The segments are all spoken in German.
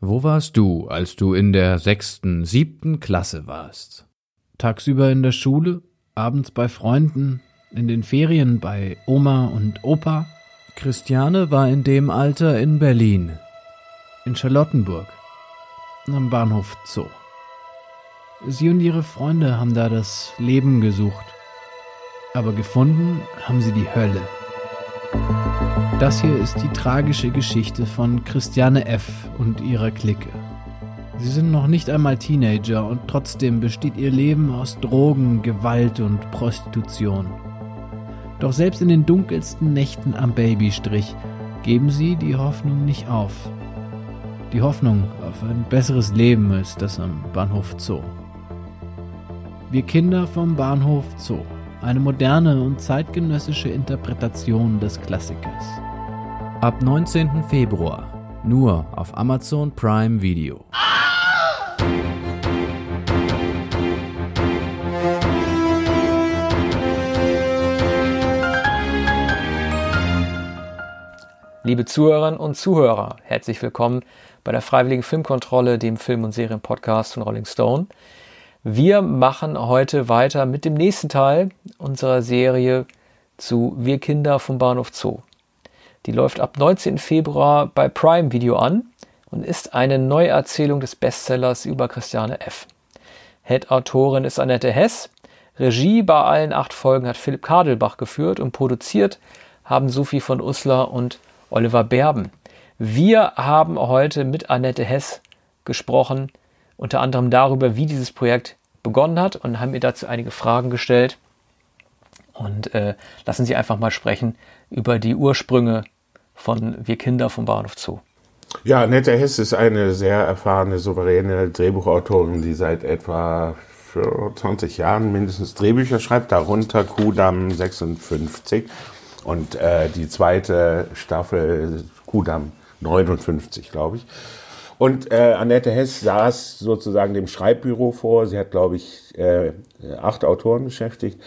Wo warst du, als du in der sechsten, siebten Klasse warst? Tagsüber in der Schule, abends bei Freunden, in den Ferien bei Oma und Opa? Christiane war in dem Alter in Berlin, in Charlottenburg, am Bahnhof Zoo. Sie und ihre Freunde haben da das Leben gesucht, aber gefunden haben sie die Hölle. Das hier ist die tragische Geschichte von Christiane F. und ihrer Clique. Sie sind noch nicht einmal Teenager und trotzdem besteht ihr Leben aus Drogen, Gewalt und Prostitution. Doch selbst in den dunkelsten Nächten am Babystrich geben sie die Hoffnung nicht auf. Die Hoffnung auf ein besseres Leben als das am Bahnhof Zoo. Wir Kinder vom Bahnhof Zoo. Eine moderne und zeitgenössische Interpretation des Klassikers. Ab 19. Februar nur auf Amazon Prime Video. Liebe Zuhörerinnen und Zuhörer, herzlich willkommen bei der Freiwilligen Filmkontrolle, dem Film- und Serienpodcast von Rolling Stone. Wir machen heute weiter mit dem nächsten Teil unserer Serie zu Wir Kinder vom Bahnhof Zoo. Die läuft ab 19. Februar bei Prime Video an und ist eine Neuerzählung des Bestsellers über Christiane F. Head-Autorin ist Annette Hess. Regie bei allen acht Folgen hat Philipp Kadelbach geführt und produziert haben Sophie von Uslar und Oliver Berben. Wir haben heute mit Annette Hess gesprochen, unter anderem darüber, wie dieses Projekt begonnen hat und haben ihr dazu einige Fragen gestellt. Und äh, lassen Sie einfach mal sprechen über die Ursprünge von Wir Kinder vom Bahnhof Zoo. Ja, Netta Hess ist eine sehr erfahrene, souveräne Drehbuchautorin, die seit etwa 20 Jahren mindestens Drehbücher schreibt, darunter Kudamm 56 und äh, die zweite Staffel Kudamm 59, glaube ich. Und äh, Annette Hess saß sozusagen dem Schreibbüro vor. Sie hat, glaube ich, äh, acht Autoren beschäftigt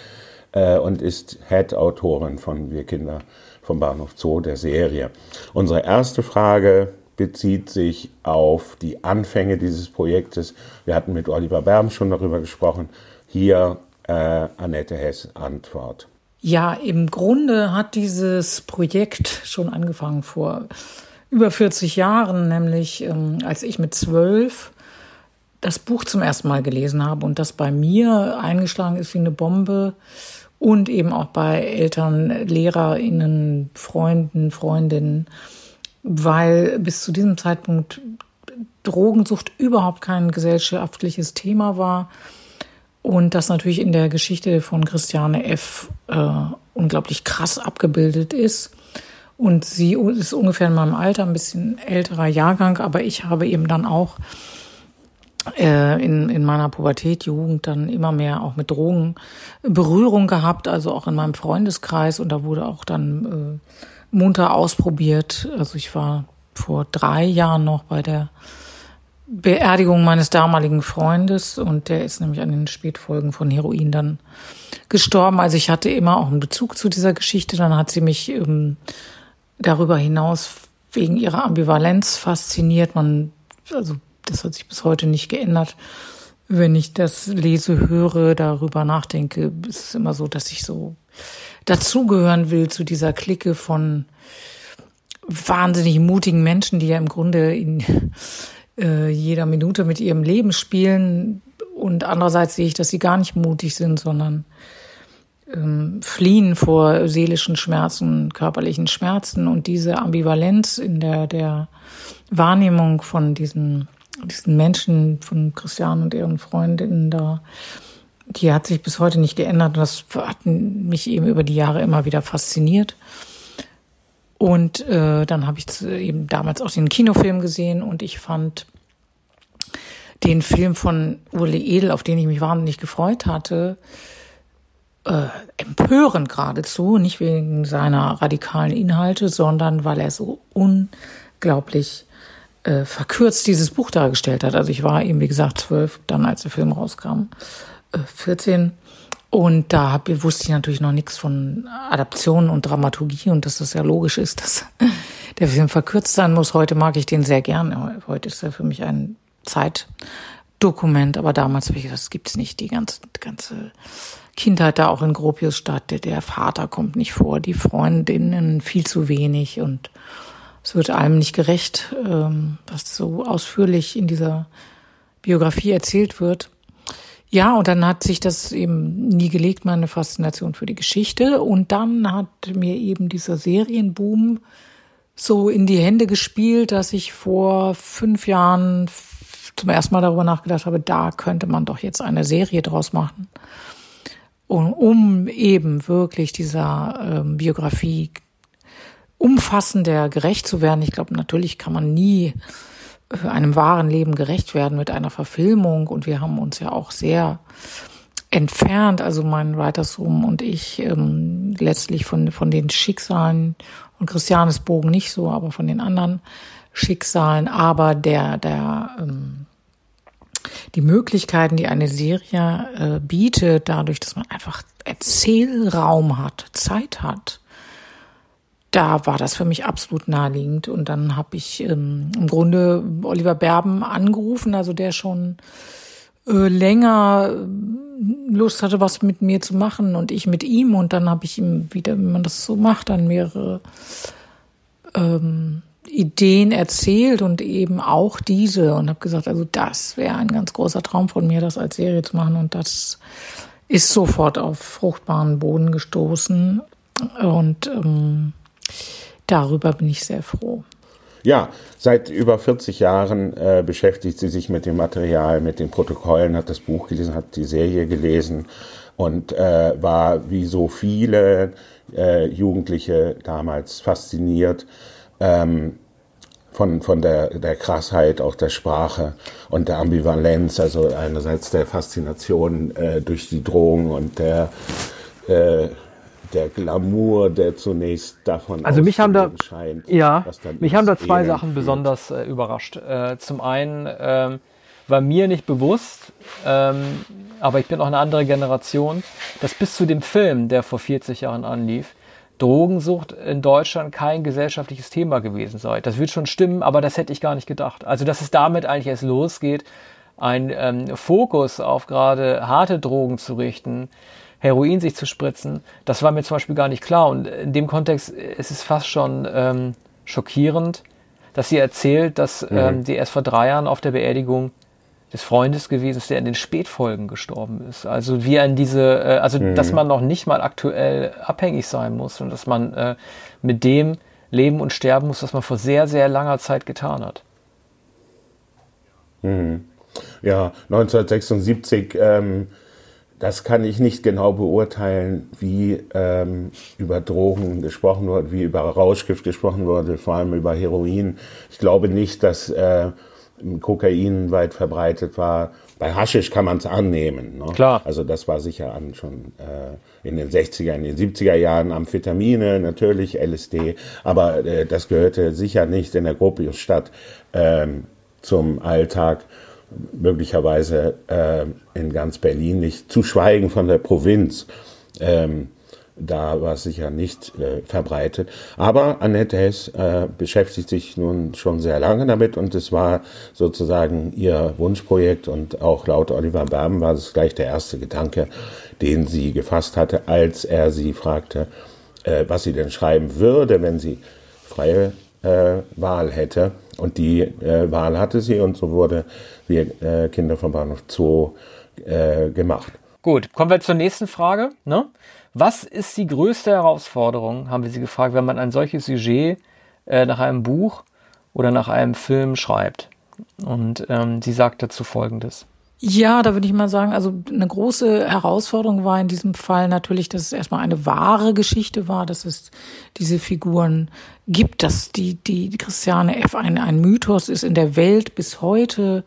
äh, und ist Head-Autorin von Wir Kinder vom Bahnhof Zoo, der Serie. Unsere erste Frage bezieht sich auf die Anfänge dieses Projektes. Wir hatten mit Oliver Berm schon darüber gesprochen. Hier äh, Annette Hess Antwort. Ja, im Grunde hat dieses Projekt schon angefangen vor über 40 Jahren, nämlich ähm, als ich mit zwölf das Buch zum ersten Mal gelesen habe und das bei mir eingeschlagen ist wie eine Bombe und eben auch bei Eltern, LehrerInnen, Freunden, Freundinnen, weil bis zu diesem Zeitpunkt Drogensucht überhaupt kein gesellschaftliches Thema war und das natürlich in der Geschichte von Christiane F. Äh, unglaublich krass abgebildet ist. Und sie ist ungefähr in meinem Alter, ein bisschen älterer Jahrgang, aber ich habe eben dann auch äh, in, in meiner Pubertät, Jugend dann immer mehr auch mit Drogen Berührung gehabt, also auch in meinem Freundeskreis und da wurde auch dann äh, munter ausprobiert. Also ich war vor drei Jahren noch bei der Beerdigung meines damaligen Freundes und der ist nämlich an den Spätfolgen von Heroin dann gestorben. Also ich hatte immer auch einen Bezug zu dieser Geschichte. Dann hat sie mich ähm, darüber hinaus wegen ihrer Ambivalenz fasziniert. Man, also das hat sich bis heute nicht geändert. Wenn ich das lese, höre, darüber nachdenke, ist es immer so, dass ich so dazugehören will zu dieser Clique von wahnsinnig mutigen Menschen, die ja im Grunde in äh, jeder Minute mit ihrem Leben spielen. Und andererseits sehe ich, dass sie gar nicht mutig sind, sondern ähm, fliehen vor seelischen Schmerzen, körperlichen Schmerzen und diese Ambivalenz in der, der Wahrnehmung von diesen diesen Menschen von Christian und ihren Freundinnen da, die hat sich bis heute nicht geändert. Und das hat mich eben über die Jahre immer wieder fasziniert. Und äh, dann habe ich eben damals auch den Kinofilm gesehen und ich fand den Film von Ule Edel, auf den ich mich wahnsinnig gefreut hatte, äh, empörend geradezu, nicht wegen seiner radikalen Inhalte, sondern weil er so unglaublich äh, verkürzt dieses Buch dargestellt hat. Also ich war eben, wie gesagt, zwölf, dann als der Film rauskam, äh, 14. Und da hab, wusste ich natürlich noch nichts von Adaption und Dramaturgie und dass es ja logisch ist, dass der Film verkürzt sein muss. Heute mag ich den sehr gern. Heute ist er für mich ein Zeitdokument, aber damals habe ich gedacht, das gibt's nicht. Die ganze, die ganze Kindheit da auch in Gropiusstadt. Der, der Vater kommt nicht vor, die Freundinnen viel zu wenig und es wird allem nicht gerecht, ähm, was so ausführlich in dieser Biografie erzählt wird. Ja, und dann hat sich das eben nie gelegt, meine Faszination für die Geschichte. Und dann hat mir eben dieser Serienboom so in die Hände gespielt, dass ich vor fünf Jahren zum ersten Mal darüber nachgedacht habe, da könnte man doch jetzt eine Serie draus machen. Und um eben wirklich dieser ähm, Biografie umfassender gerecht zu werden. Ich glaube, natürlich kann man nie einem wahren Leben gerecht werden mit einer Verfilmung. Und wir haben uns ja auch sehr entfernt, also mein Writers Room und ich, ähm, letztlich von, von den Schicksalen und Christianes Bogen nicht so, aber von den anderen Schicksalen. Aber der, der, ähm, die Möglichkeiten, die eine Serie äh, bietet, dadurch, dass man einfach Erzählraum hat, Zeit hat, da war das für mich absolut naheliegend. Und dann habe ich ähm, im Grunde Oliver Berben angerufen, also der schon äh, länger äh, Lust hatte, was mit mir zu machen und ich mit ihm. Und dann habe ich ihm wieder, wie man das so macht, dann mehrere ähm, Ideen erzählt und eben auch diese und habe gesagt, also das wäre ein ganz großer Traum von mir, das als Serie zu machen. Und das ist sofort auf fruchtbaren Boden gestoßen. Und ähm, Darüber bin ich sehr froh. Ja, seit über 40 Jahren äh, beschäftigt sie sich mit dem Material, mit den Protokollen, hat das Buch gelesen, hat die Serie gelesen und äh, war wie so viele äh, Jugendliche damals fasziniert ähm, von, von der, der Krassheit auch der Sprache und der Ambivalenz, also einerseits der Faszination äh, durch die Drohung und der äh, der Glamour, der zunächst davon also mich haben da scheint, ja mich haben da zwei Sachen führt. besonders äh, überrascht. Äh, zum einen ähm, war mir nicht bewusst, ähm, aber ich bin auch eine andere Generation, dass bis zu dem Film, der vor 40 Jahren anlief, Drogensucht in Deutschland kein gesellschaftliches Thema gewesen sei. Das wird schon stimmen, aber das hätte ich gar nicht gedacht. Also dass es damit eigentlich erst losgeht, ein ähm, Fokus auf gerade harte Drogen zu richten, Heroin sich zu spritzen, das war mir zum Beispiel gar nicht klar. Und in dem Kontext ist es fast schon ähm, schockierend, dass sie erzählt, dass mhm. ähm, die erst vor drei Jahren auf der Beerdigung des Freundes gewesen ist, der in den Spätfolgen gestorben ist. Also wie an diese, äh, also mhm. dass man noch nicht mal aktuell abhängig sein muss und dass man äh, mit dem leben und sterben muss, was man vor sehr, sehr langer Zeit getan hat. Mhm. Ja, 1976 ähm, das kann ich nicht genau beurteilen, wie ähm, über Drogen gesprochen wurde, wie über Rauschgift gesprochen wurde, vor allem über Heroin. Ich glaube nicht, dass äh, Kokain weit verbreitet war. Bei Haschisch kann man es annehmen. Ne? Klar. Also das war sicher an schon äh, in den 60er, in den 70er Jahren Amphetamine, natürlich LSD, aber äh, das gehörte sicher nicht in der Gropiusstadt äh, zum Alltag möglicherweise äh, in ganz Berlin nicht, zu schweigen von der Provinz. Ähm, da war es sicher nicht äh, verbreitet. Aber Annette Hess äh, beschäftigt sich nun schon sehr lange damit und es war sozusagen ihr Wunschprojekt und auch laut Oliver Berben war es gleich der erste Gedanke, den sie gefasst hatte, als er sie fragte, äh, was sie denn schreiben würde, wenn sie freie äh, Wahl hätte. Und die äh, Wahl hatte sie und so wurde wir äh, Kinder vom Bahnhof Zoo gemacht. Gut, kommen wir zur nächsten Frage. Ne? Was ist die größte Herausforderung, haben wir sie gefragt, wenn man ein solches Sujet äh, nach einem Buch oder nach einem Film schreibt? Und ähm, sie sagt dazu Folgendes. Ja, da würde ich mal sagen, also eine große Herausforderung war in diesem Fall natürlich, dass es erstmal eine wahre Geschichte war, dass es diese Figuren gibt, dass die, die Christiane F. ein, ein Mythos ist in der Welt bis heute,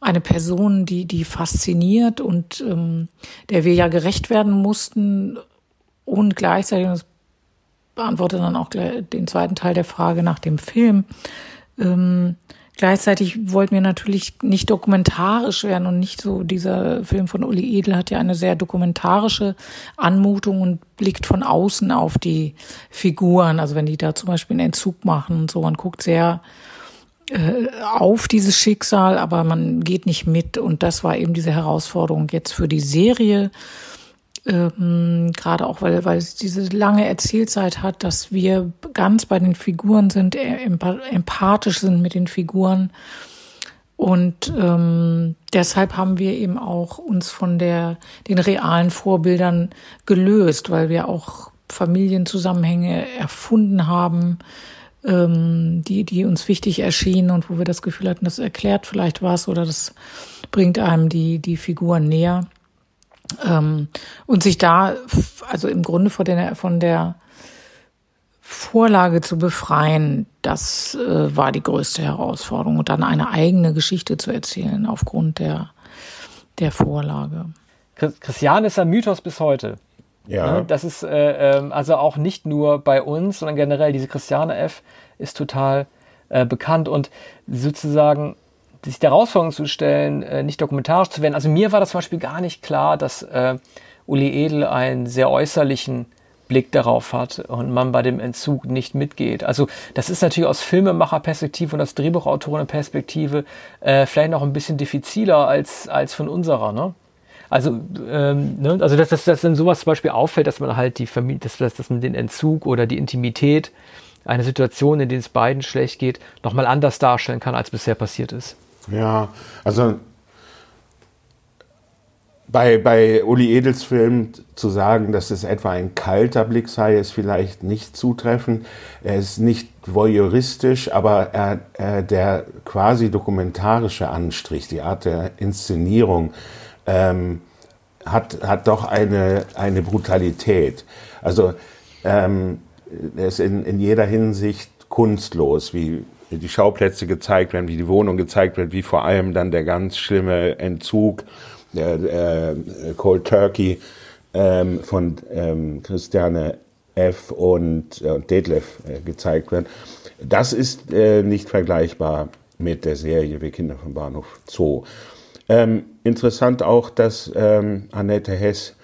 eine Person, die, die fasziniert und ähm, der wir ja gerecht werden mussten und gleichzeitig, das beantwortet dann auch den zweiten Teil der Frage nach dem Film, ähm, Gleichzeitig wollten wir natürlich nicht dokumentarisch werden und nicht so, dieser Film von Uli Edel hat ja eine sehr dokumentarische Anmutung und blickt von außen auf die Figuren. Also wenn die da zum Beispiel einen Entzug machen und so, man guckt sehr äh, auf dieses Schicksal, aber man geht nicht mit. Und das war eben diese Herausforderung jetzt für die Serie ähm, gerade auch, weil, weil es diese lange Erzählzeit hat, dass wir ganz bei den Figuren sind, äh, empathisch sind mit den Figuren. Und ähm, deshalb haben wir eben auch uns von der, den realen Vorbildern gelöst, weil wir auch Familienzusammenhänge erfunden haben, ähm, die, die uns wichtig erschienen und wo wir das Gefühl hatten, das erklärt vielleicht was oder das bringt einem die, die Figuren näher. Ähm, und sich da, also im Grunde von der, von der Vorlage zu befreien, das äh, war die größte Herausforderung. Und dann eine eigene Geschichte zu erzählen aufgrund der, der Vorlage. Christian ist ein Mythos bis heute. Ja. Ne? Das ist äh, ähm, also auch nicht nur bei uns, sondern generell diese Christiane F ist total äh, bekannt und sozusagen sich der Herausforderung zu stellen, äh, nicht dokumentarisch zu werden. Also mir war das zum Beispiel gar nicht klar, dass äh, Uli Edel einen sehr äußerlichen Blick darauf hat und man bei dem Entzug nicht mitgeht. Also das ist natürlich aus Filmemacherperspektive und aus Drehbuchautorenperspektive äh, vielleicht noch ein bisschen diffiziler als, als von unserer. Ne? Also, ähm, ne? also dass, dass, dass dann sowas zum Beispiel auffällt, dass man halt die Familie, dass, dass, man den Entzug oder die Intimität, eine Situation, in der es beiden schlecht geht, nochmal anders darstellen kann, als bisher passiert ist. Ja, also bei, bei Uli Edels Film zu sagen, dass es etwa ein kalter Blick sei, ist vielleicht nicht zutreffend. Er ist nicht voyeuristisch, aber er, er, der quasi dokumentarische Anstrich, die Art der Inszenierung, ähm, hat, hat doch eine, eine Brutalität. Also ähm, er ist in, in jeder Hinsicht kunstlos, wie die Schauplätze gezeigt werden, wie die Wohnung gezeigt wird, wie vor allem dann der ganz schlimme Entzug, der äh, Cold Turkey ähm, von ähm, Christiane F. und, äh, Detlef äh, gezeigt wird. Das ist äh, nicht vergleichbar mit der Serie Wir Kinder vom Bahnhof Zoo. Ähm, interessant auch, dass ähm, Annette Hess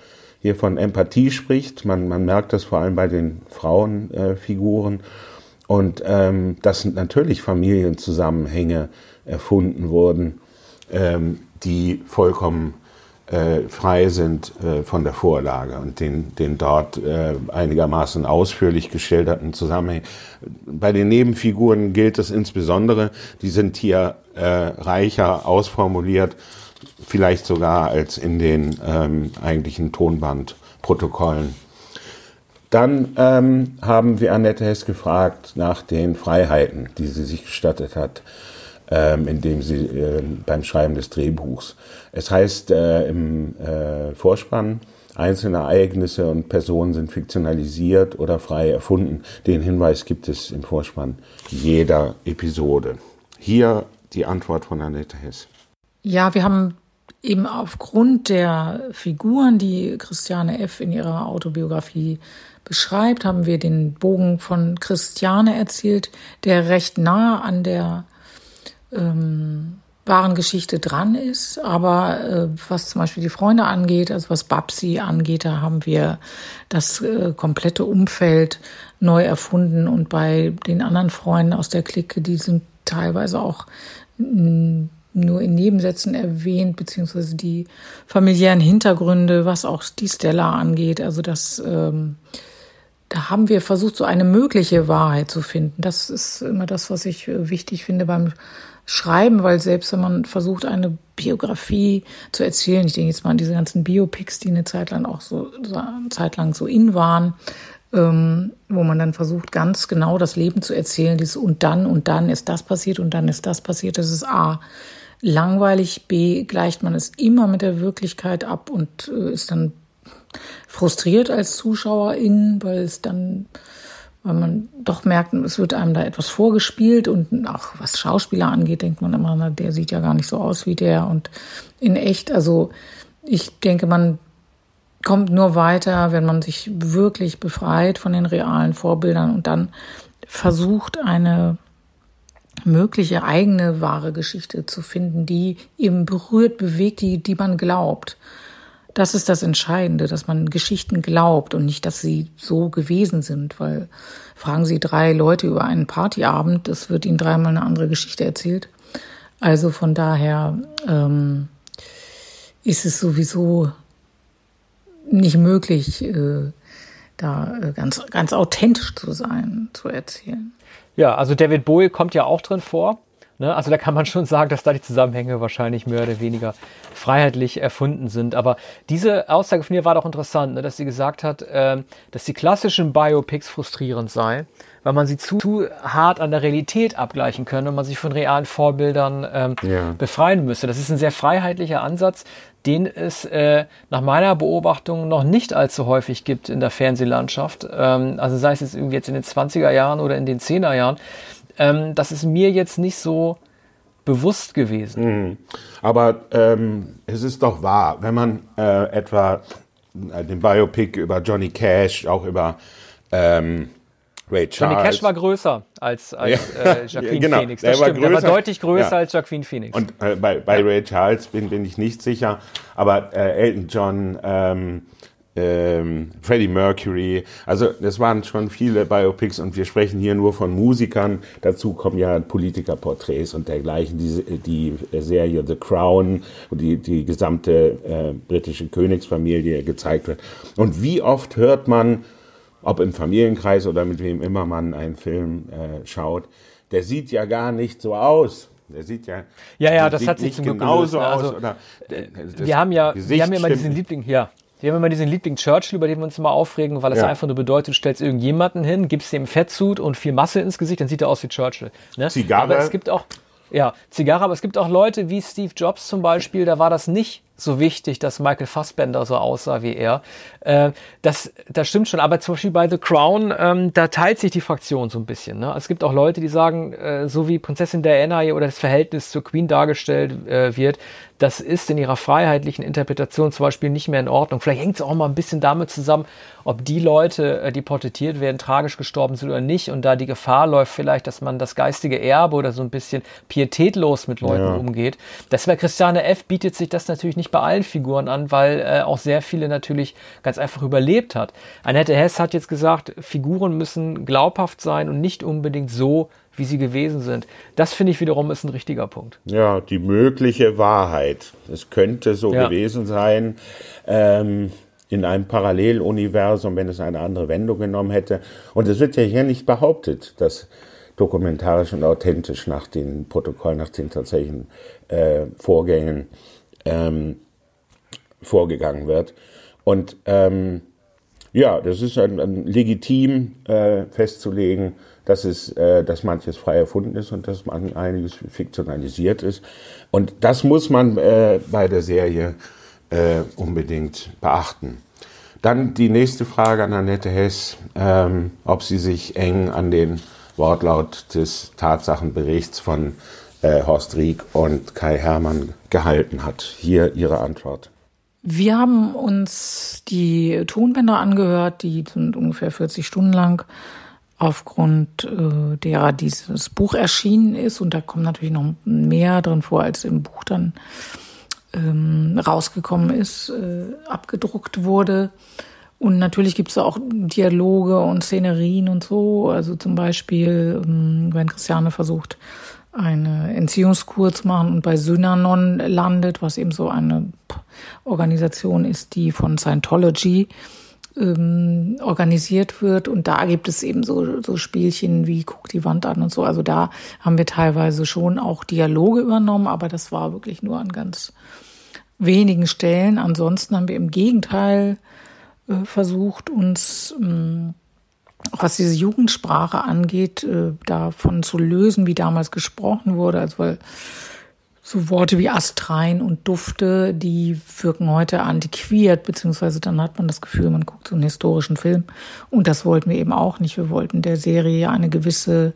hier von Empathie spricht. Man, man merkt das vor allem bei den Frauenfiguren. Äh, und ähm, dass natürlich Familienzusammenhänge erfunden wurden, ähm, die vollkommen äh, frei sind äh, von der Vorlage und den, den dort äh, einigermaßen ausführlich geschilderten Zusammenhängen. Bei den Nebenfiguren gilt es insbesondere, die sind hier äh, reicher ausformuliert, vielleicht sogar als in den ähm, eigentlichen Tonbandprotokollen dann ähm, haben wir Annette Hess gefragt nach den Freiheiten, die sie sich gestattet hat, ähm, indem sie äh, beim Schreiben des Drehbuchs. Es heißt äh, im äh, Vorspann, einzelne Ereignisse und Personen sind fiktionalisiert oder frei erfunden. Den Hinweis gibt es im Vorspann jeder Episode. Hier die Antwort von Annette Hess. Ja, wir haben eben aufgrund der Figuren, die Christiane F. in ihrer Autobiografie beschreibt, haben wir den Bogen von Christiane erzählt, der recht nah an der ähm, wahren Geschichte dran ist. Aber äh, was zum Beispiel die Freunde angeht, also was Babsi angeht, da haben wir das äh, komplette Umfeld neu erfunden. Und bei den anderen Freunden aus der Clique, die sind teilweise auch nur in Nebensätzen erwähnt, beziehungsweise die familiären Hintergründe, was auch die Stella angeht. Also das ähm, da haben wir versucht, so eine mögliche Wahrheit zu finden. Das ist immer das, was ich äh, wichtig finde beim Schreiben, weil selbst wenn man versucht, eine Biografie zu erzählen, ich denke jetzt mal an diese ganzen Biopics, die eine Zeit lang auch so, so eine Zeit lang so in waren, ähm, wo man dann versucht, ganz genau das Leben zu erzählen, dieses und dann und dann ist das passiert und dann ist das passiert, das ist A langweilig, B gleicht man es immer mit der Wirklichkeit ab und äh, ist dann frustriert als Zuschauerin, weil es dann, weil man doch merkt, es wird einem da etwas vorgespielt und auch was Schauspieler angeht, denkt man immer, na, der sieht ja gar nicht so aus wie der und in echt, also ich denke, man kommt nur weiter, wenn man sich wirklich befreit von den realen Vorbildern und dann versucht, eine mögliche eigene wahre Geschichte zu finden, die eben berührt, bewegt, die, die man glaubt. Das ist das Entscheidende, dass man Geschichten glaubt und nicht, dass sie so gewesen sind, weil fragen Sie drei Leute über einen Partyabend, es wird Ihnen dreimal eine andere Geschichte erzählt. Also von daher ähm, ist es sowieso nicht möglich, äh, da äh, ganz, ganz authentisch zu sein, zu erzählen. Ja, also David Bowie kommt ja auch drin vor. Ne? Also da kann man schon sagen, dass da die Zusammenhänge wahrscheinlich mehr oder weniger freiheitlich erfunden sind. Aber diese Aussage von ihr war doch interessant, ne? dass sie gesagt hat, äh, dass die klassischen Biopics frustrierend seien, weil man sie zu, zu, hart an der Realität abgleichen könne und man sich von realen Vorbildern ähm, ja. befreien müsste. Das ist ein sehr freiheitlicher Ansatz, den es äh, nach meiner Beobachtung noch nicht allzu häufig gibt in der Fernsehlandschaft. Ähm, also sei es jetzt irgendwie jetzt in den 20er Jahren oder in den 10er Jahren. Ähm, das ist mir jetzt nicht so bewusst gewesen. Mhm. Aber ähm, es ist doch wahr, wenn man äh, etwa äh, den Biopic über Johnny Cash, auch über ähm, Ray Charles. Johnny Cash war größer als, als ja. äh, Jacqueline genau. Phoenix. Das der stimmt, war, größer, der war deutlich größer ja. als Jacqueline Phoenix. Und äh, bei, bei. Ray Charles bin, bin ich nicht sicher, aber äh, Elton John, ähm, ähm, Freddie Mercury, also das waren schon viele Biopics und wir sprechen hier nur von Musikern. Dazu kommen ja Politikerporträts und dergleichen. Die, die Serie The Crown, wo die, die gesamte äh, britische Königsfamilie gezeigt wird. Und wie oft hört man ob im Familienkreis oder mit wem immer man einen Film äh, schaut, der sieht ja gar nicht so aus. Der sieht ja, ja, ja, das hat sich zum genauso gelöst, aus. Also, oder, äh, wir haben ja, Gesicht wir haben ja immer diesen Liebling, ja, wir haben immer diesen Liebling Churchill, über den wir uns immer aufregen, weil es ja. einfach nur bedeutet, du stellst irgendjemanden hin, gibst dem Fettsuit und viel Masse ins Gesicht, dann sieht er aus wie Churchill. Ne? Zigarre. Aber es gibt auch, ja, Zigarre, aber es gibt auch Leute wie Steve Jobs zum Beispiel, da war das nicht so wichtig, dass Michael Fassbender so aussah wie er. Äh, das, das stimmt schon, aber zum Beispiel bei The Crown, ähm, da teilt sich die Fraktion so ein bisschen. Ne? Es gibt auch Leute, die sagen, äh, so wie Prinzessin Diana oder das Verhältnis zur Queen dargestellt äh, wird, das ist in ihrer freiheitlichen Interpretation zum Beispiel nicht mehr in Ordnung. Vielleicht hängt es auch mal ein bisschen damit zusammen, ob die Leute, äh, die porträtiert werden, tragisch gestorben sind oder nicht und da die Gefahr läuft vielleicht, dass man das geistige Erbe oder so ein bisschen pietätlos mit Leuten ja. umgeht. Das bei Christiane F. bietet sich das natürlich nicht bei allen Figuren an, weil äh, auch sehr viele natürlich ganz einfach überlebt hat. Annette Hess hat jetzt gesagt, Figuren müssen glaubhaft sein und nicht unbedingt so, wie sie gewesen sind. Das finde ich wiederum ist ein richtiger Punkt. Ja, die mögliche Wahrheit. Es könnte so ja. gewesen sein. Ähm, in einem Paralleluniversum, wenn es eine andere Wendung genommen hätte. Und es wird ja hier nicht behauptet, dass dokumentarisch und authentisch nach den Protokollen, nach den tatsächlichen äh, Vorgängen ähm, vorgegangen wird. Und ähm, ja, das ist ein, ein legitim äh, festzulegen, dass es, äh, dass manches frei erfunden ist und dass man einiges fiktionalisiert ist. Und das muss man äh, bei der Serie äh, unbedingt beachten. Dann die nächste Frage an Annette Hess, ähm, ob sie sich eng an den Wortlaut des Tatsachenberichts von äh, Horst Rieck und Kai Hermann gehalten hat. Hier ihre Antwort. Wir haben uns die Tonbänder angehört, die sind ungefähr 40 Stunden lang aufgrund äh, derer dieses Buch erschienen ist. Und da kommt natürlich noch mehr drin vor, als im Buch dann ähm, rausgekommen ist, äh, abgedruckt wurde. Und natürlich gibt es auch Dialoge und Szenerien und so. Also zum Beispiel, ähm, wenn Christiane versucht, eine Entziehungskur zu machen und bei Synanon landet, was eben so eine Organisation ist, die von Scientology ähm, organisiert wird. Und da gibt es eben so, so Spielchen wie guck die Wand an und so. Also da haben wir teilweise schon auch Dialoge übernommen, aber das war wirklich nur an ganz wenigen Stellen. Ansonsten haben wir im Gegenteil äh, versucht, uns ähm, was diese Jugendsprache angeht, äh, davon zu lösen, wie damals gesprochen wurde. Also weil so Worte wie Astrein und Dufte, die wirken heute antiquiert, beziehungsweise dann hat man das Gefühl, man guckt so einen historischen Film. Und das wollten wir eben auch nicht. Wir wollten der Serie eine gewisse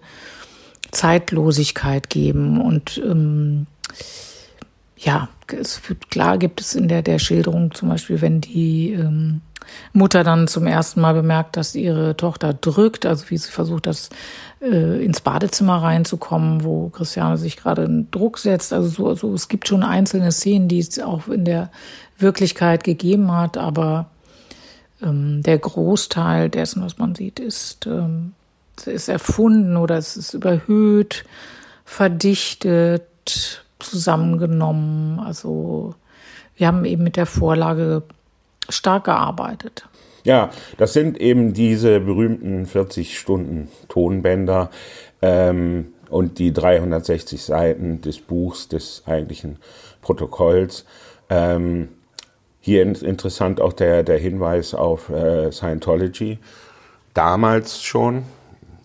Zeitlosigkeit geben. Und ähm, ja, es klar gibt es in der, der Schilderung zum Beispiel, wenn die ähm, Mutter dann zum ersten Mal bemerkt, dass ihre Tochter drückt, also wie sie versucht, das äh, ins Badezimmer reinzukommen, wo Christiane sich gerade einen Druck setzt. Also so, so, es gibt schon einzelne Szenen, die es auch in der Wirklichkeit gegeben hat, aber ähm, der Großteil dessen, was man sieht, ist, ähm, ist erfunden oder es ist überhöht, verdichtet, zusammengenommen. Also wir haben eben mit der Vorlage stark gearbeitet. Ja, das sind eben diese berühmten 40 Stunden Tonbänder ähm, und die 360 Seiten des Buchs, des eigentlichen Protokolls. Ähm, hier interessant auch der, der Hinweis auf äh, Scientology. Damals schon,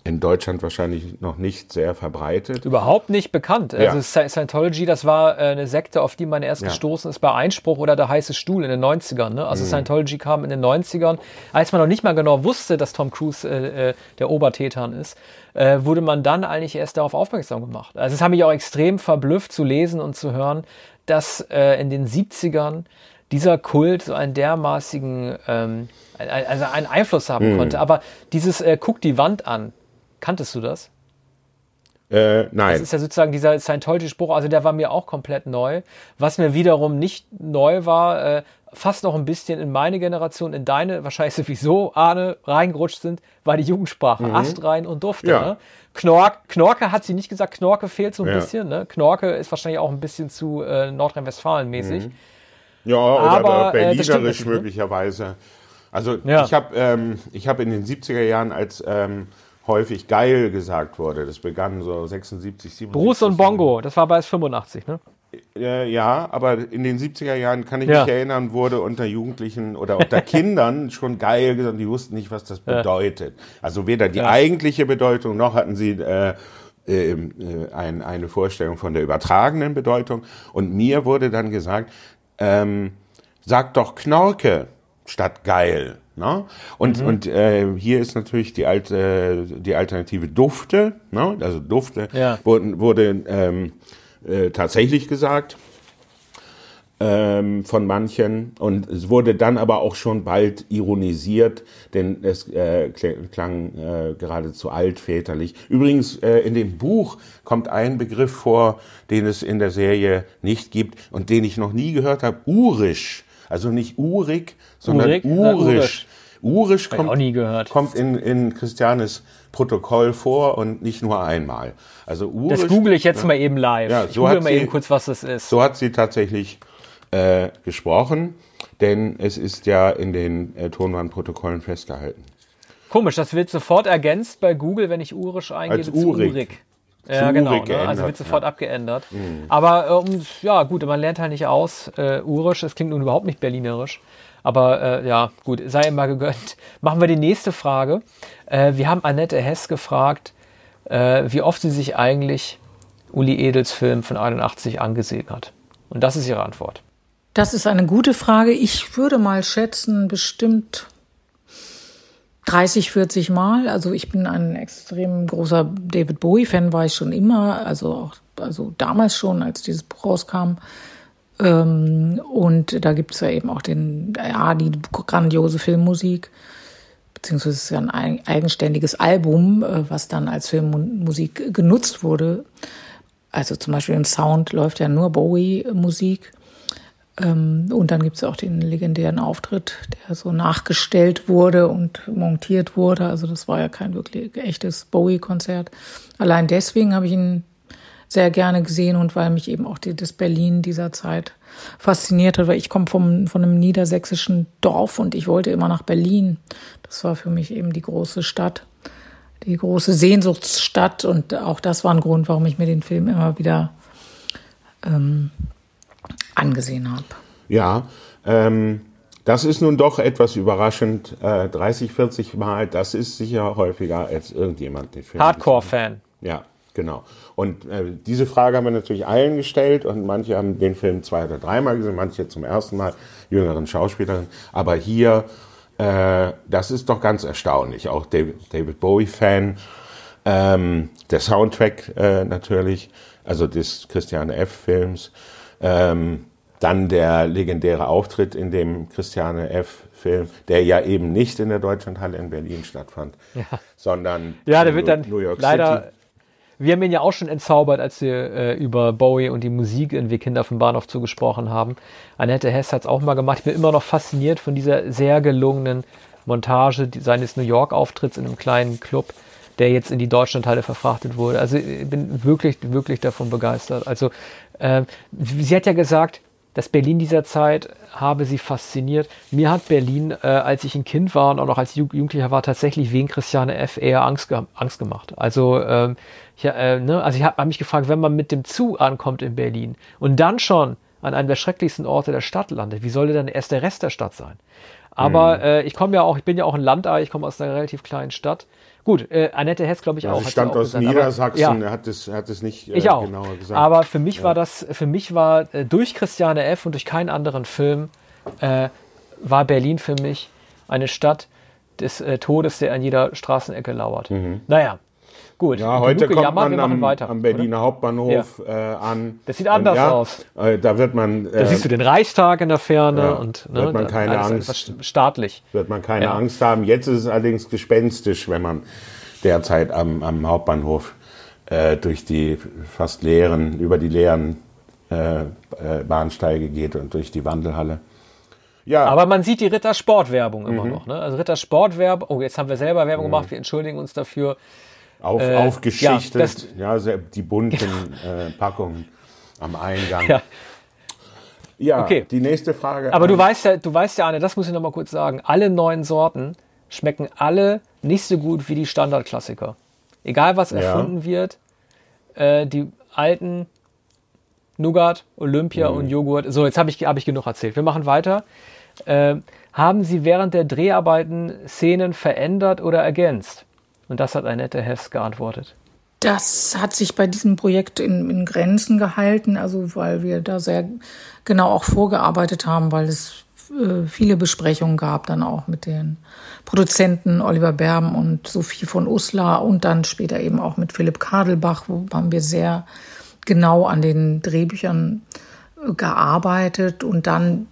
in Deutschland wahrscheinlich noch nicht sehr verbreitet. Überhaupt nicht bekannt. Ja. Also Scientology, das war äh, eine Sekte, auf die man erst ja. gestoßen ist bei Einspruch oder der heiße Stuhl in den 90ern. Ne? Also mhm. Scientology kam in den 90ern, als man noch nicht mal genau wusste, dass Tom Cruise äh, äh, der Obertätern ist, äh, wurde man dann eigentlich erst darauf aufmerksam gemacht. Also es hat mich auch extrem verblüfft zu lesen und zu hören, dass äh, in den 70ern dieser Kult so einen dermaßigen, ähm, also einen Einfluss haben mhm. konnte. Aber dieses äh, guck die Wand an, Kanntest du das? Äh, nein. Das ist ja sozusagen dieser Scientology-Spruch, also der war mir auch komplett neu. Was mir wiederum nicht neu war, äh, fast noch ein bisschen in meine Generation, in deine, wahrscheinlich sowieso, Arne, reingerutscht sind, war die Jugendsprache. Mhm. Astrein und Dufte. Ja. Ne? Knork, Knorke hat sie nicht gesagt, Knorke fehlt so ein ja. bisschen. Ne? Knorke ist wahrscheinlich auch ein bisschen zu äh, Nordrhein-Westfalen mäßig. Mhm. Ja, oder Aber, äh, berlinerisch äh, möglicherweise. Also ja. ich habe ähm, hab in den 70er Jahren als ähm, häufig geil gesagt wurde. Das begann so 76, 77. Bruce und Bongo, das war bei 85, ne? Äh, ja, aber in den 70er Jahren kann ich ja. mich erinnern, wurde unter Jugendlichen oder unter Kindern schon geil gesagt, die wussten nicht, was das bedeutet. Also weder die ja. eigentliche Bedeutung noch hatten sie äh, äh, äh, ein, eine Vorstellung von der übertragenen Bedeutung. Und mir wurde dann gesagt, ähm, sag doch Knorke statt geil. Ne? Und, mhm. und äh, hier ist natürlich die, alte, die Alternative Dufte, ne? also Dufte ja. wurde, wurde ähm, äh, tatsächlich gesagt ähm, von manchen und es wurde dann aber auch schon bald ironisiert, denn es äh, klang äh, geradezu altväterlich. Übrigens, äh, in dem Buch kommt ein Begriff vor, den es in der Serie nicht gibt und den ich noch nie gehört habe, urisch. Also nicht urig, sondern Urik, urisch. Urisch kommt, kommt in, in Christianes Protokoll vor und nicht nur einmal. Also urisch, das google ich jetzt ja, mal eben live. Ja, so ich google mal sie, eben kurz, was das ist. So hat sie tatsächlich äh, gesprochen, denn es ist ja in den äh, Tonbandprotokollen festgehalten. Komisch, das wird sofort ergänzt bei Google, wenn ich urisch eingebe. Als Urig. Urig. Ja, genau. Ne? Also wird sofort ja. abgeändert. Mhm. Aber ähm, ja, gut, man lernt halt nicht aus. Äh, Urisch, das klingt nun überhaupt nicht berlinerisch. Aber äh, ja, gut, sei immer gegönnt. Machen wir die nächste Frage. Äh, wir haben Annette Hess gefragt, äh, wie oft sie sich eigentlich Uli Edels Film von 81 angesehen hat. Und das ist ihre Antwort. Das ist eine gute Frage. Ich würde mal schätzen, bestimmt 30, 40 Mal. Also ich bin ein extrem großer David Bowie-Fan, war ich schon immer, also auch also damals schon, als dieses Buch rauskam. Ähm, und da gibt es ja eben auch den, ja, die grandiose Filmmusik, beziehungsweise ist ja ein eigenständiges Album, äh, was dann als Filmmusik genutzt wurde. Also zum Beispiel im Sound läuft ja nur Bowie-Musik. Ähm, und dann gibt es auch den legendären Auftritt, der so nachgestellt wurde und montiert wurde. Also das war ja kein wirklich echtes Bowie-Konzert. Allein deswegen habe ich ihn sehr gerne gesehen und weil mich eben auch die, das Berlin dieser Zeit fasziniert hat, weil ich komme vom, von einem niedersächsischen Dorf und ich wollte immer nach Berlin. Das war für mich eben die große Stadt, die große Sehnsuchtsstadt und auch das war ein Grund, warum ich mir den Film immer wieder ähm, angesehen habe. Ja, ähm, das ist nun doch etwas überraschend. Äh, 30, 40 Mal, das ist sicher häufiger als irgendjemand den Film. Hardcore-Fan. Ja, genau. Und äh, diese Frage haben wir natürlich allen gestellt und manche haben den Film zwei oder dreimal gesehen, manche zum ersten Mal, jüngeren Schauspielerinnen. Aber hier, äh, das ist doch ganz erstaunlich. Auch David, David Bowie-Fan. Ähm, der Soundtrack äh, natürlich, also des Christiane F. Films. Ähm, dann der legendäre Auftritt in dem Christiane F. Film, der ja eben nicht in der Deutschlandhalle in Berlin stattfand, Ja. sondern Ja, der in wird dann New York leider. City. Wir haben ihn ja auch schon entzaubert, als wir äh, über Bowie und die Musik in Wir Kinder vom Bahnhof zugesprochen haben. Annette Hess hat es auch mal gemacht. Ich bin immer noch fasziniert von dieser sehr gelungenen Montage seines New York-Auftritts in einem kleinen Club, der jetzt in die Deutschlandhalle verfrachtet wurde. Also ich bin wirklich, wirklich davon begeistert. Also sie hat ja gesagt, das Berlin dieser Zeit habe sie fasziniert. Mir hat Berlin, äh, als ich ein Kind war und auch noch als Ju- Jugendlicher war, tatsächlich wegen Christiane F. eher Angst, ge Angst gemacht. Also, ähm, ich, äh, ne, also ich habe hab mich gefragt, wenn man mit dem Zug ankommt in Berlin und dann schon an einem der schrecklichsten Orte der Stadt landet, wie sollte dann erst der Rest der Stadt sein? Aber äh, ich komme ja auch, ich bin ja auch ein Landei, ich komme aus einer relativ kleinen Stadt. Gut, äh, Annette Hess, glaube ich, auch. Also hat ich sie stammt auch aus gesagt. Aber- Niedersachsen, ja. er hat es, er hat es nicht äh, Ich auch. genauer gesagt. Aber für mich war das, für mich war äh, durch Christiane F. und durch keinen anderen Film äh, war Berlin für mich eine Stadt des äh, Todes, der an jeder Straßenecke lauert. Naja, gut. Mhm. ja, heute kommt gejammert, wir man machen am, weiter. am Berliner Hauptbahnhof äh, an. Das sieht anders ja, aus. Äh, da wird man, Da äh, siehst du den Reichstag in der Ferne Ja, und ne, wird man da- keine Angst. staatlich. wird man keine Ja. Angst haben. Jetzt ist es allerdings gespenstisch, wenn man derzeit am, am Hauptbahnhof äh, durch die fast leeren, über die leeren äh, äh, Bahnsteige geht und durch die Wandelhalle. Ja, Aber man sieht die Rittersportwerbung immer Mhm. noch. Ne? Also Rittersportwerbung, oh, jetzt haben wir selber Werbung gemacht, wir entschuldigen uns dafür. Auf, äh, aufgeschichtet, ja, das- ja, sehr, die bunten äh, Packungen am Eingang. Ja. Ja, Okay. die nächste Frage. Aber du ähm, weißt ja, du weißt ja, Anne, das muss ich noch mal kurz sagen. Alle neuen Sorten schmecken alle nicht so gut wie die Standardklassiker. Egal was Ja. erfunden wird, äh, die alten Nougat, Olympia Mhm. und Joghurt. So, jetzt habe ich, hab ich genug erzählt. Wir machen weiter. Äh, haben Sie während der Dreharbeiten Szenen verändert oder ergänzt? Und das hat Annette Hess geantwortet. Das hat sich bei diesem Projekt in, in Grenzen gehalten, also weil wir da sehr genau auch vorgearbeitet haben, weil es äh, viele Besprechungen gab, dann auch mit den Produzenten Oliver Berben und Sophie von Uslar und dann später eben auch mit Philipp Kadelbach, wo haben wir sehr genau an den Drehbüchern äh, gearbeitet und dann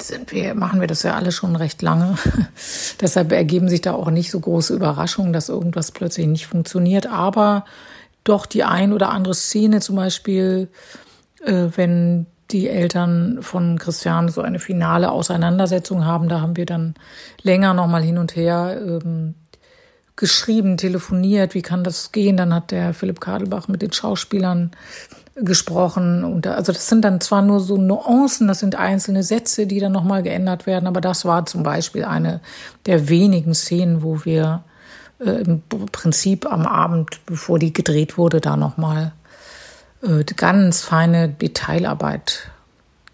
sind wir, machen wir das ja alle schon recht lange. Deshalb ergeben sich da auch nicht so große Überraschungen, dass irgendwas plötzlich nicht funktioniert. Aber doch die ein oder andere Szene, zum Beispiel, äh, wenn die Eltern von Christian so eine finale Auseinandersetzung haben, da haben wir dann länger nochmal hin und her ähm, geschrieben, telefoniert, wie kann das gehen? Dann hat der Philipp Kadelbach mit den Schauspielern gesprochen. Und also das sind dann zwar nur so Nuancen, das sind einzelne Sätze, die dann nochmal geändert werden, aber das war zum Beispiel eine der wenigen Szenen, wo wir äh, im Prinzip am Abend, bevor die gedreht wurde, da nochmal äh, ganz feine Detailarbeit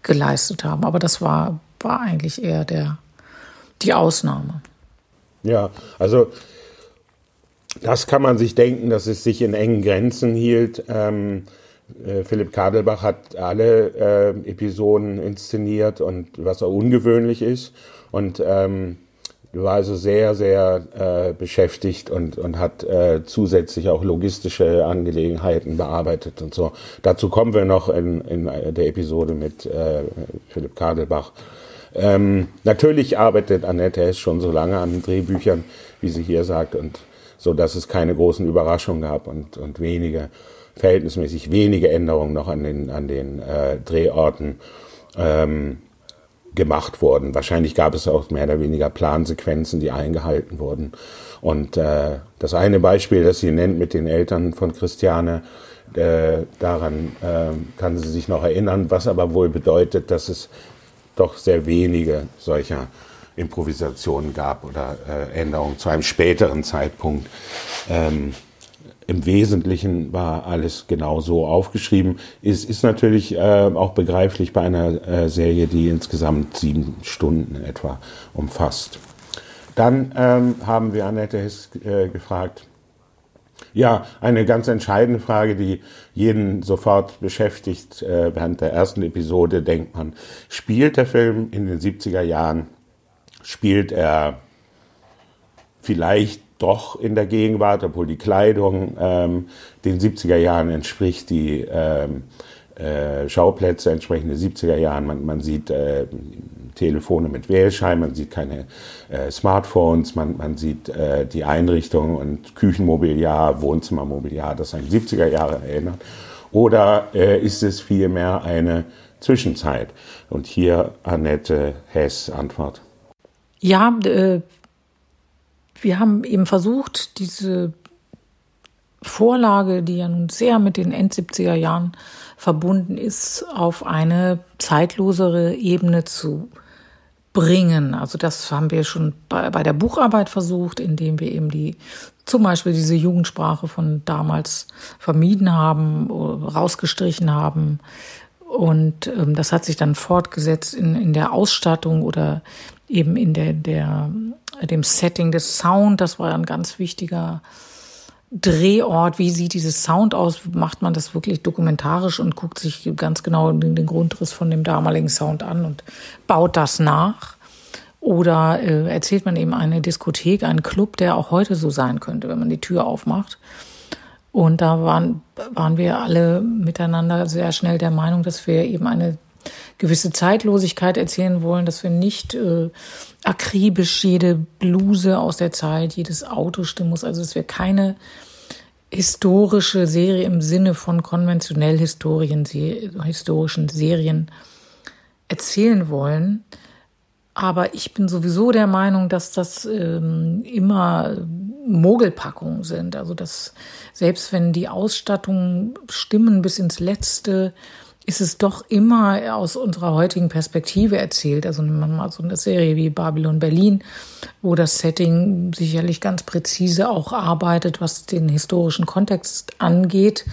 geleistet haben. Aber das war, war eigentlich eher der, die Ausnahme. Ja, also das kann man sich denken, dass es sich in engen Grenzen hielt. Ähm, äh, Philipp Kadelbach hat alle äh, Episoden inszeniert und was auch ungewöhnlich ist und ähm, war also sehr, sehr äh, beschäftigt und, und hat äh, zusätzlich auch logistische Angelegenheiten bearbeitet und so. Dazu kommen wir noch in, in der Episode mit äh, Philipp Kadelbach. Ähm, natürlich arbeitet Annette Hess schon so lange an Drehbüchern, wie sie hier sagt, und so, dass es keine großen Überraschungen gab und, und wenige, verhältnismäßig wenige Änderungen noch an den, an den äh, Drehorten ähm, gemacht wurden. Wahrscheinlich gab es auch mehr oder weniger Plansequenzen, die eingehalten wurden. Und äh, das eine Beispiel, das sie nennt mit den Eltern von Christiane, äh, daran äh, kann sie sich noch erinnern, was aber wohl bedeutet, dass es doch sehr wenige solcher Improvisationen gab oder äh, Änderungen zu einem späteren Zeitpunkt. Ähm, Im Wesentlichen war alles genau so aufgeschrieben. Es ist natürlich äh, auch begreiflich bei einer äh, Serie, die insgesamt sieben Stunden etwa umfasst. Dann ähm, haben wir Annette Hess äh, gefragt, ja, eine ganz entscheidende Frage, die jeden sofort beschäftigt. Äh, während der ersten Episode denkt man, spielt der Film in den 70er Jahren? Spielt er vielleicht doch in der Gegenwart, obwohl die Kleidung ähm, den 70er Jahren entspricht, die, ähm, äh, Schauplätze entsprechende 70er Jahren. Man, man sieht äh, Telefone mit Wählschein, man sieht keine äh, Smartphones, man, man sieht äh, die Einrichtung und Küchenmobiliar, Wohnzimmermobiliar, das an 70er Jahre erinnert. Oder äh, ist es vielmehr eine Zwischenzeit? Und hier Annette Hess Antwort. Ja, äh, wir haben eben versucht, diese Vorlage, die ja nun sehr mit den End-70er Jahren verbunden ist, auf eine zeitlosere Ebene zu bringen. Also das haben wir schon bei, bei der Bucharbeit versucht, indem wir eben die zum Beispiel diese Jugendsprache von damals vermieden haben, rausgestrichen haben. Und ähm, das hat sich dann fortgesetzt in, in der Ausstattung oder eben in der, der, dem Setting des Sound. Das war ein ganz wichtiger Drehort, wie sieht dieses Sound aus? Macht man das wirklich dokumentarisch und guckt sich ganz genau den, den Grundriss von dem damaligen Sound an und baut das nach? Oder äh, erzählt man eben eine Diskothek, einen Club, der auch heute so sein könnte, wenn man die Tür aufmacht? Und da waren, waren wir alle miteinander sehr schnell der Meinung, dass wir eben eine gewisse Zeitlosigkeit erzählen wollen, dass wir nicht äh, akribisch jede Bluse aus der Zeit, jedes Auto stimmen muss, also dass wir keine historische Serie im Sinne von konventionell historischen Serien erzählen wollen. Aber ich bin sowieso der Meinung, dass das ähm, immer Mogelpackungen sind. Also dass selbst wenn die Ausstattungen stimmen bis ins Letzte, ist es doch immer aus unserer heutigen Perspektive erzählt. Also man mal so eine Serie wie Babylon Berlin, wo das Setting sicherlich ganz präzise auch arbeitet, was den historischen Kontext angeht.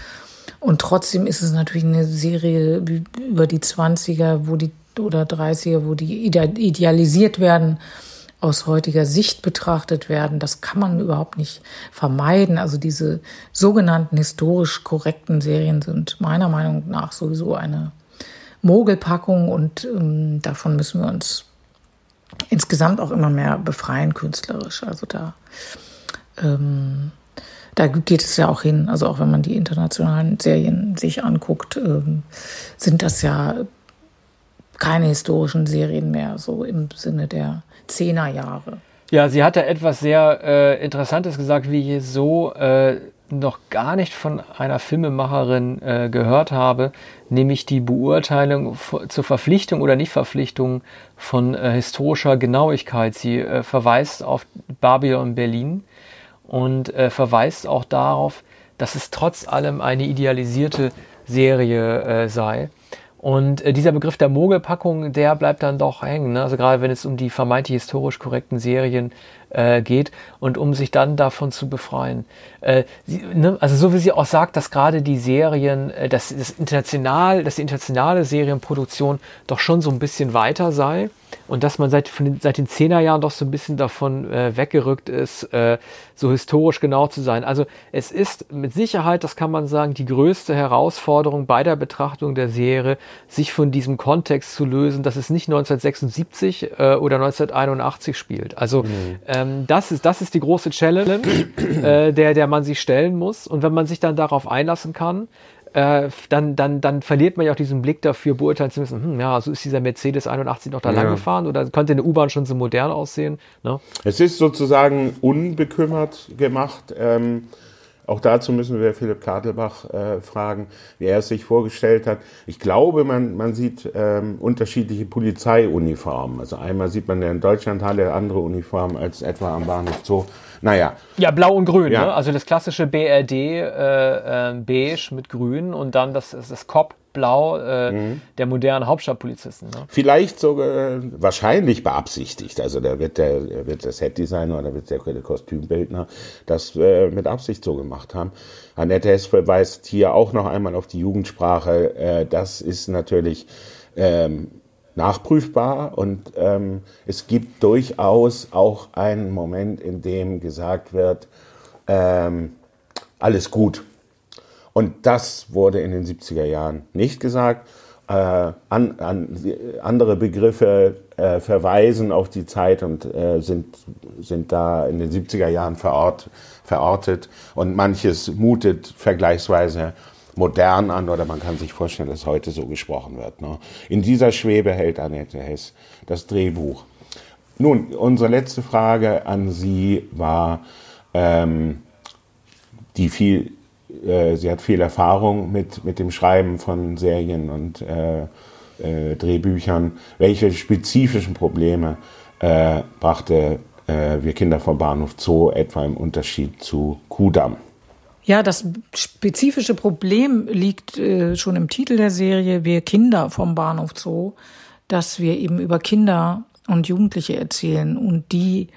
Und trotzdem ist es natürlich eine Serie über die 20er, wo die oder 30er, wo die idealisiert werden aus heutiger Sicht betrachtet werden. Das kann man überhaupt nicht vermeiden. Also diese sogenannten historisch korrekten Serien sind meiner Meinung nach sowieso eine Mogelpackung und ähm, davon müssen wir uns insgesamt auch immer mehr befreien künstlerisch. Also da ähm, da geht es ja auch hin. Also auch wenn man die internationalen Serien sich anguckt, ähm, sind das ja keine historischen Serien mehr, so im Sinne der Zehnerjahre. Ja, sie hat da etwas sehr äh, Interessantes gesagt, wie ich so äh, noch gar nicht von einer Filmemacherin äh, gehört habe, nämlich die Beurteilung zur Verpflichtung oder Nichtverpflichtung von äh, historischer Genauigkeit. Sie äh, verweist auf Babylon Berlin und äh, verweist auch darauf, dass es trotz allem eine idealisierte Serie sei. Und äh, dieser Begriff der Mogelpackung, der bleibt dann doch hängen. Ne? Also gerade wenn es um die vermeintlich historisch korrekten Serien äh, geht und um sich dann davon zu befreien. Äh, sie, ne? Also so wie sie auch sagt, dass gerade die Serien, äh, dass das international, dass die internationale Serienproduktion doch schon so ein bisschen weiter sei und dass man seit, den, seit den Zehnerjahren doch so ein bisschen davon äh, weggerückt ist, äh, so historisch genau zu sein. Also es ist mit Sicherheit, das kann man sagen, die größte Herausforderung bei der Betrachtung der Serie, sich von diesem Kontext zu lösen, dass es nicht 1976 äh, oder 1981 spielt. Also mhm. ähm, das, ist, das ist die große Challenge, äh, der, der man sich stellen muss. Und wenn man sich dann darauf einlassen kann, äh, dann, dann, dann verliert man ja auch diesen Blick dafür, beurteilen zu müssen, hm, ja, so ist dieser Mercedes 81 noch da ja. lang gefahren oder könnte eine U-Bahn schon so modern aussehen. Ne? Es ist sozusagen unbekümmert gemacht. Ähm, auch dazu müssen wir Philipp Kadelbach äh, fragen, wie er es sich vorgestellt hat. Ich glaube, man, man sieht ähm, unterschiedliche Polizeiuniformen. Also einmal sieht man ja in Deutschland alle andere Uniformen als etwa am Bahnhof Zoo. Naja. Ja, blau und grün, ja. ne? Also das klassische BRD äh, äh, beige mit grün und dann das, das Cop blau äh, mhm. der modernen Hauptstadtpolizisten. Ne? Vielleicht sogar äh, wahrscheinlich beabsichtigt. Also da wird der wird der Setdesigner oder wird der, der Kostümbildner das äh, mit Absicht so gemacht haben. Annette Hess verweist hier auch noch einmal auf die Jugendsprache. Äh, das ist natürlich ähm, nachprüfbar und ähm, es gibt durchaus auch einen Moment, in dem gesagt wird, ähm, alles gut. Und das wurde in den 70er Jahren nicht gesagt. Äh, an, an, andere Begriffe äh, verweisen auf die Zeit und äh, sind, sind da in den 70er Jahren verort, verortet. Und manches mutet vergleichsweise modern an oder man kann sich vorstellen, dass heute so gesprochen wird. Ne? In dieser Schwebe hält Annette Hess das Drehbuch. Nun, unsere letzte Frage an Sie war, ähm, die viel, äh, sie hat viel Erfahrung mit, mit dem Schreiben von Serien und äh, äh, Drehbüchern. Welche spezifischen Probleme äh, brachte äh, Wir Kinder vom Bahnhof Zoo etwa im Unterschied zu Kudam? Ja, das spezifische Problem liegt äh, schon im Titel der Serie Wir Kinder vom Bahnhof Zoo, dass wir eben über Kinder und Jugendliche erzählen und die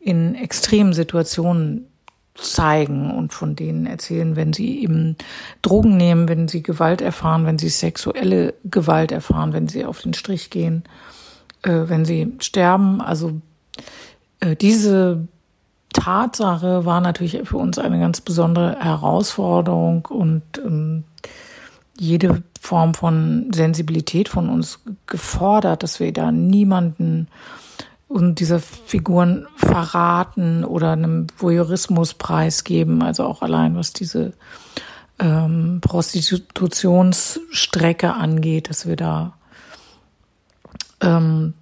in extremen Situationen zeigen und von denen erzählen, wenn sie eben Drogen nehmen, wenn sie Gewalt erfahren, wenn sie sexuelle Gewalt erfahren, wenn sie auf den Strich gehen, äh, wenn sie sterben. Also äh, diese Tatsache war natürlich für uns eine ganz besondere Herausforderung und ähm, jede Form von Sensibilität von uns gefordert, dass wir da niemanden und dieser Figuren verraten oder einem Voyeurismus preisgeben, also auch allein was diese ähm, Prostitutionsstrecke angeht, dass wir da ähm,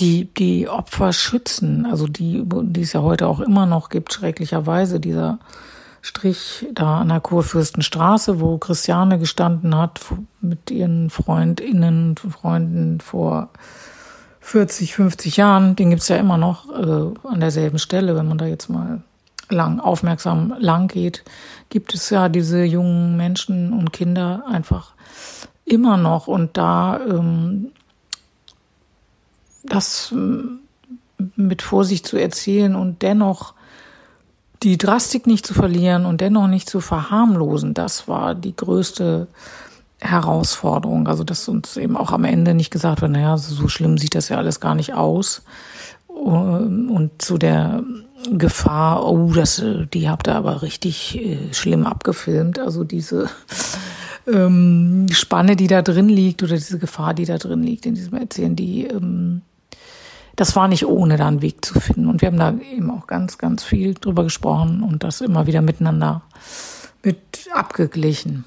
die, die Opfer schützen, also die, die es ja heute auch immer noch gibt, schrecklicherweise, dieser Strich da an der Kurfürstenstraße, wo Christiane gestanden hat mit ihren Freundinnen, Freunden vor 40, 50 Jahren, den gibt's ja immer noch äh, an derselben Stelle, wenn man da jetzt mal lang aufmerksam lang geht, gibt es ja diese jungen Menschen und Kinder einfach immer noch. Und da ähm, das ähm, mit Vorsicht zu erzählen und dennoch die Drastik nicht zu verlieren und dennoch nicht zu verharmlosen, das war die größte Herausforderung. Also, dass uns eben auch am Ende nicht gesagt wird, naja, so schlimm sieht das ja alles gar nicht aus. Und zu der Gefahr, oh, das, die habt ihr aber richtig äh, schlimm abgefilmt. Also diese ähm, Spanne, die da drin liegt oder diese Gefahr, die da drin liegt in diesem Erzählen, die, ähm, das war nicht ohne, da einen Weg zu finden. Und wir haben da eben auch ganz, ganz viel drüber gesprochen und das immer wieder miteinander mit abgeglichen.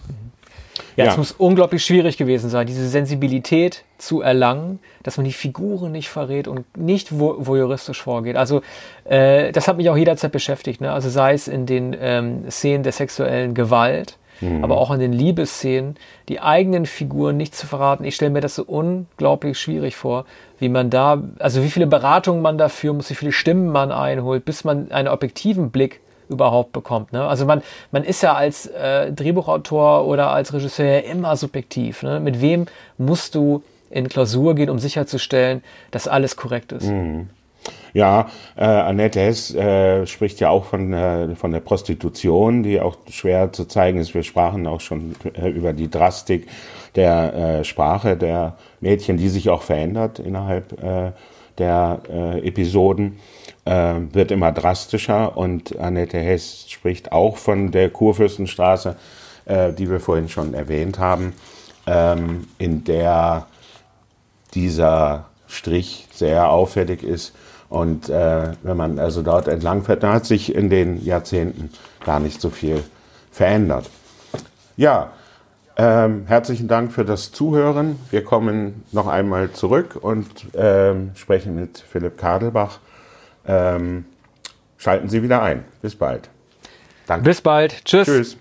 Ja, ja, es muss unglaublich schwierig gewesen sein, diese Sensibilität zu erlangen, dass man die Figuren nicht verrät und nicht voyeuristisch vorgeht. Also äh, das hat mich auch jederzeit beschäftigt. Ne? Also sei es in den ähm, Szenen der sexuellen Gewalt, mhm. aber auch in den Liebesszenen, die eigenen Figuren nicht zu verraten. Ich stelle mir das so unglaublich schwierig vor, wie man da, also wie viele Beratungen man dafür muss, wie viele Stimmen man einholt, bis man einen objektiven Blick überhaupt bekommt. Ne? Also man, man ist ja als äh, Drehbuchautor oder als Regisseur immer subjektiv. Ne? Mit wem musst du in Klausur gehen, um sicherzustellen, dass alles korrekt ist? Mhm. Ja, äh, Annette Hess äh, spricht ja auch von, äh, von der Prostitution, die auch schwer zu zeigen ist. Wir sprachen auch schon äh, über die Drastik der äh, Sprache der Mädchen, die sich auch verändert innerhalb äh, der äh, Episoden äh, wird immer drastischer und Annette Hess spricht auch von der Kurfürstenstraße, äh, die wir vorhin schon erwähnt haben, ähm, in der dieser Strich sehr auffällig ist. Und äh, wenn man also dort entlang fährt, dann hat sich in den Jahrzehnten gar nicht so viel verändert. Ja, ähm, herzlichen Dank für das Zuhören. Wir kommen noch einmal zurück und ähm, sprechen mit Philipp Kadelbach ähm, schalten Sie wieder ein. Bis bald. Danke. Bis bald. Tschüss. Tschüss.